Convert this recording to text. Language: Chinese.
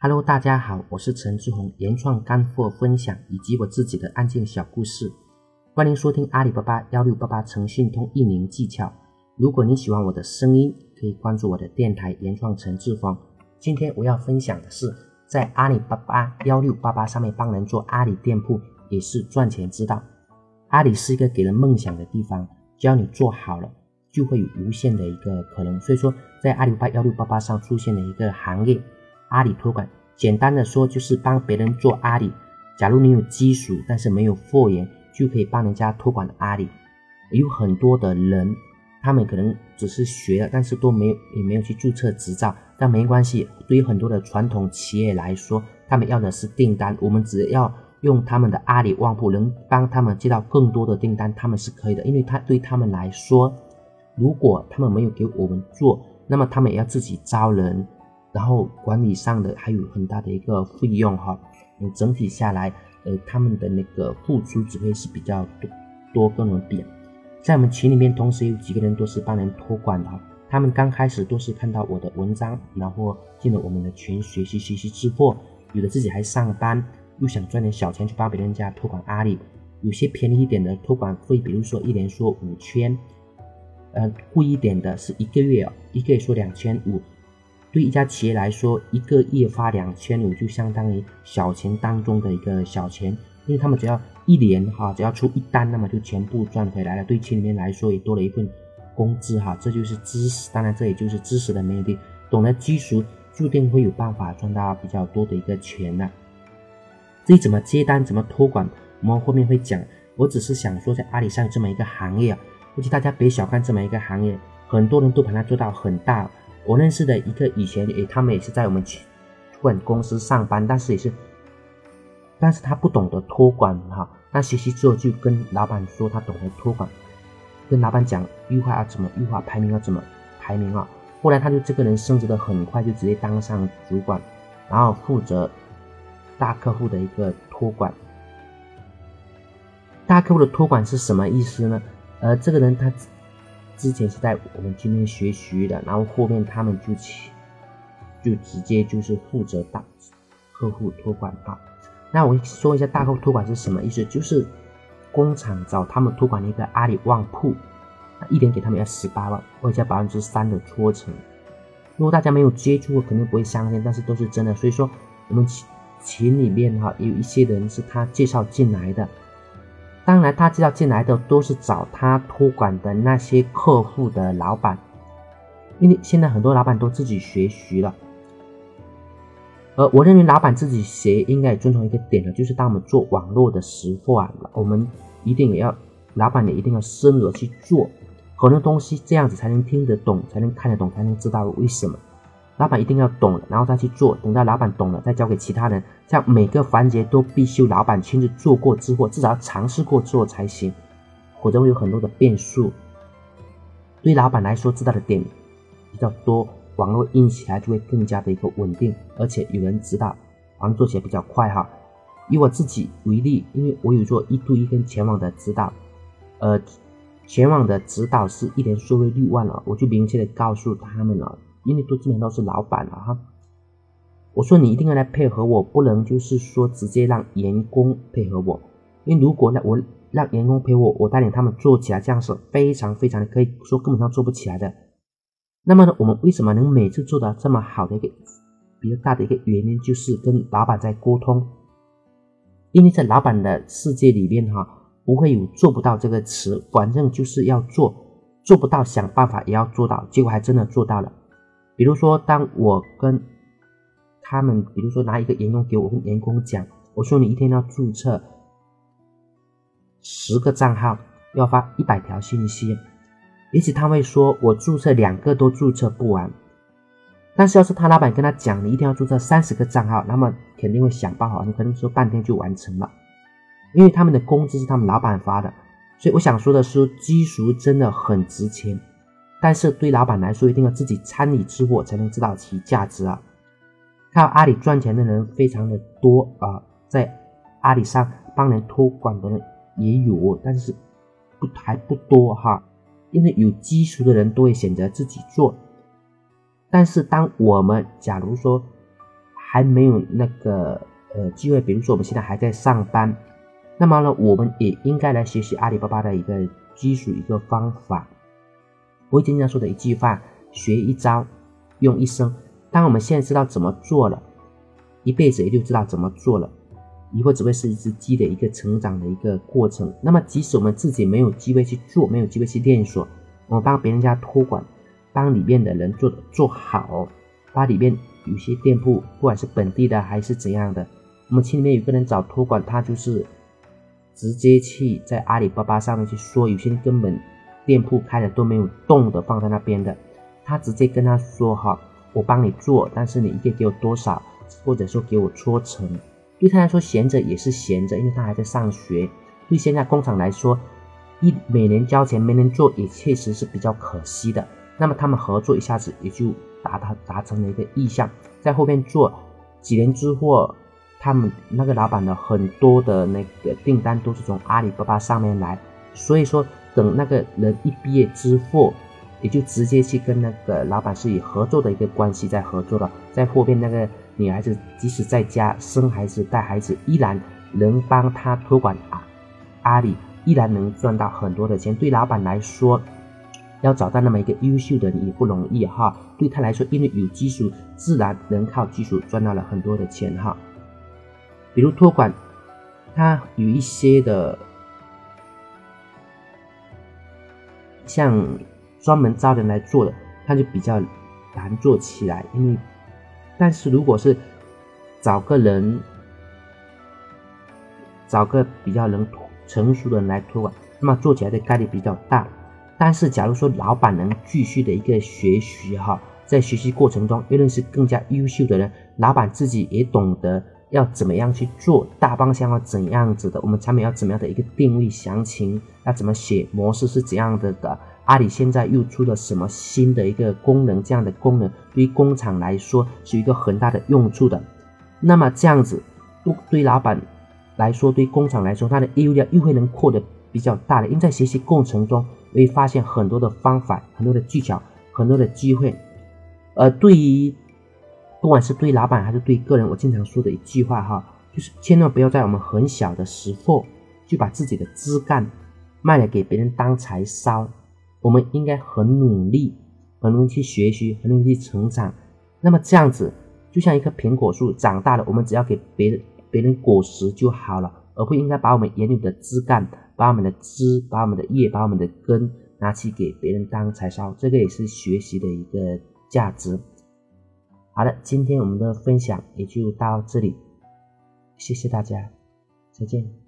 Hello，大家好，我是陈志宏，原创干货分享以及我自己的案件小故事，欢迎收听阿里巴巴幺六八八诚信通运营技巧。如果你喜欢我的声音，可以关注我的电台原创陈志峰。今天我要分享的是，在阿里巴巴幺六八八上面帮人做阿里店铺也是赚钱之道。阿里是一个给人梦想的地方，只要你做好了。就会有无限的一个可能，所以说在阿里巴巴幺六八八上出现的一个行业，阿里托管，简单的说就是帮别人做阿里。假如你有基础，但是没有货源，就可以帮人家托管的阿里。有很多的人，他们可能只是学了，但是都没有也没有去注册执照，但没关系。对于很多的传统企业来说，他们要的是订单，我们只要用他们的阿里旺铺，能帮他们接到更多的订单，他们是可以的，因为他对他们来说。如果他们没有给我们做，那么他们也要自己招人，然后管理上的还有很大的一个费用哈。嗯，整体下来，呃，他们的那个付出只会是比较多多跟我们比。在我们群里面，同时有几个人都是帮人托管的，他们刚开始都是看到我的文章，然后进了我们的群学习学习直播，有的自己还上班，又想赚点小钱去帮别人家托管阿里，有些便宜一点的托管费，比如说一年说五千。呃，贵一点的是一个月，一个月说两千五，对一家企业来说，一个月发两千五就相当于小钱当中的一个小钱，因为他们只要一年哈，只要出一单，那么就全部赚回来了，对群里面来说也多了一份工资哈，这就是知识，当然这也就是知识的魅力，懂得基础，注定会有办法赚到比较多的一个钱的。至于怎么接单，怎么托管，我们后面会讲，我只是想说，在阿里上这么一个行业啊。估计大家别小看这么一个行业，很多人都把它做到很大。我认识的一个以前诶，他们也是在我们托管公司上班，但是也是，但是他不懂得托管哈。那学习之后就跟老板说他懂得托管，跟老板讲优化要怎么优化，排名要怎么排名啊。后来他就这个人升职的很快，就直接当上主管，然后负责大客户的一个托管。大客户的托管是什么意思呢？呃，这个人他之前是在我们今天学习的，然后后面他们就去就直接就是负责大客户托管啊。那我说一下大客户托管是什么意思，就是工厂找他们托管一个阿里旺铺，一年给他们要十八万，外加百分之三的抽成。如果大家没有接触过，肯定不会相信，但是都是真的。所以说我们群群里面哈，有一些人是他介绍进来的。当然，他知道进来的都是找他托管的那些客户的老板，因为现在很多老板都自己学习了。呃，我认为老板自己学应该也遵从一个点的，就是当我们做网络的时候啊，我们一定也要，老板也一定要深入去做很多东西，这样子才能听得懂，才能看得懂，才能知道为什么。老板一定要懂了，然后再去做。等到老板懂了，再交给其他人。这样每个环节都必须老板亲自做过之后，至少尝试过之后才行，否则会有很多的变数。对老板来说，知道的点比较多，网络运起来就会更加的一个稳定，而且有人指导，网络做起来比较快哈。以我自己为例，因为我有做一对一跟全网的指导，呃，全网的指导是一年收入六万了，我就明确的告诉他们了。因为都基本上都是老板了哈，我说你一定要来配合我，不能就是说直接让员工配合我，因为如果呢我让员工陪我，我带领他们做起来，这样是非常非常的可以说根本上做不起来的。那么呢，我们为什么能每次做到这么好的一个比较大的一个原因，就是跟老板在沟通，因为在老板的世界里面哈，不会有做不到这个词，反正就是要做，做不到想办法也要做到，结果还真的做到了。比如说，当我跟他们，比如说拿一个员工给我跟员工讲，我说你一天要注册十个账号，要发一百条信息，也许他会说我注册两个都注册不完，但是要是他老板跟他讲，你一定要注册三十个账号，那么肯定会想办法，你可能说半天就完成了，因为他们的工资是他们老板发的，所以我想说的是，基数真的很值钱。但是对老板来说，一定要自己参与之后才能知道其价值啊！靠阿里赚钱的人非常的多啊，在阿里上帮人托管的人也有，但是不还不多哈。因为有基础的人都会选择自己做。但是当我们假如说还没有那个呃机会，比如说我们现在还在上班，那么呢，我们也应该来学习阿里巴巴的一个基础一个方法。我经常说的一句话：学一招，用一生。当我们现在知道怎么做了，一辈子也就知道怎么做了。以后只会是一只鸡的一个成长的一个过程。那么，即使我们自己没有机会去做，没有机会去练手，我们帮别人家托管，帮里面的人做的做好，把里面有些店铺，不管是本地的还是怎样的，我们群里面有个人找托管，他就是直接去在阿里巴巴上面去说，有些人根本店铺开的都没有动的，放在那边的，他直接跟他说哈，我帮你做，但是你一个给我多少，或者说给我搓成。对他来说，闲着也是闲着，因为他还在上学。对现在工厂来说，一每年交钱没人做，也确实是比较可惜的。那么他们合作一下子也就达到达成了一个意向，在后面做几年之后，他们那个老板的很多的那个订单都是从阿里巴巴上面来。所以说，等那个人一毕业之后，也就直接去跟那个老板是以合作的一个关系在合作了，在后面那个。女孩子即使在家生孩子、带孩子，依然能帮他托管啊，阿里依然能赚到很多的钱。对老板来说，要找到那么一个优秀的也不容易哈。对他来说，因为有基础，自然能靠技术赚到了很多的钱哈。比如托管，他有一些的，像专门招人来做的，他就比较难做起来，因为。但是如果是找个人，找个比较能成熟的人来托管，那么做起来的概率比较大。但是假如说老板能继续的一个学习哈，在学习过程中又认识更加优秀的人，老板自己也懂得要怎么样去做，大方向要怎样子的，我们产品要怎么样的一个定位详情，要怎么写模式是怎样的的。阿里现在又出了什么新的一个功能？这样的功能对于工厂来说是一个很大的用处的。那么这样子，对对老板来说，对工厂来说，它的业务量又会能扩得比较大的。因为在学习过程中，会发现很多的方法、很多的技巧、很多的机会。而对于不管是对老板还是对个人，我经常说的一句话哈，就是千万不要在我们很小的时候就把自己的枝干卖了给别人当柴烧。我们应该很努力，很努力去学习，很努力去成长。那么这样子，就像一棵苹果树长大了，我们只要给别人别人果实就好了，而不应该把我们原有的枝干、把我们的枝、把我们的叶、把我们的根拿去给别人当柴烧。这个也是学习的一个价值。好的，今天我们的分享也就到这里，谢谢大家，再见。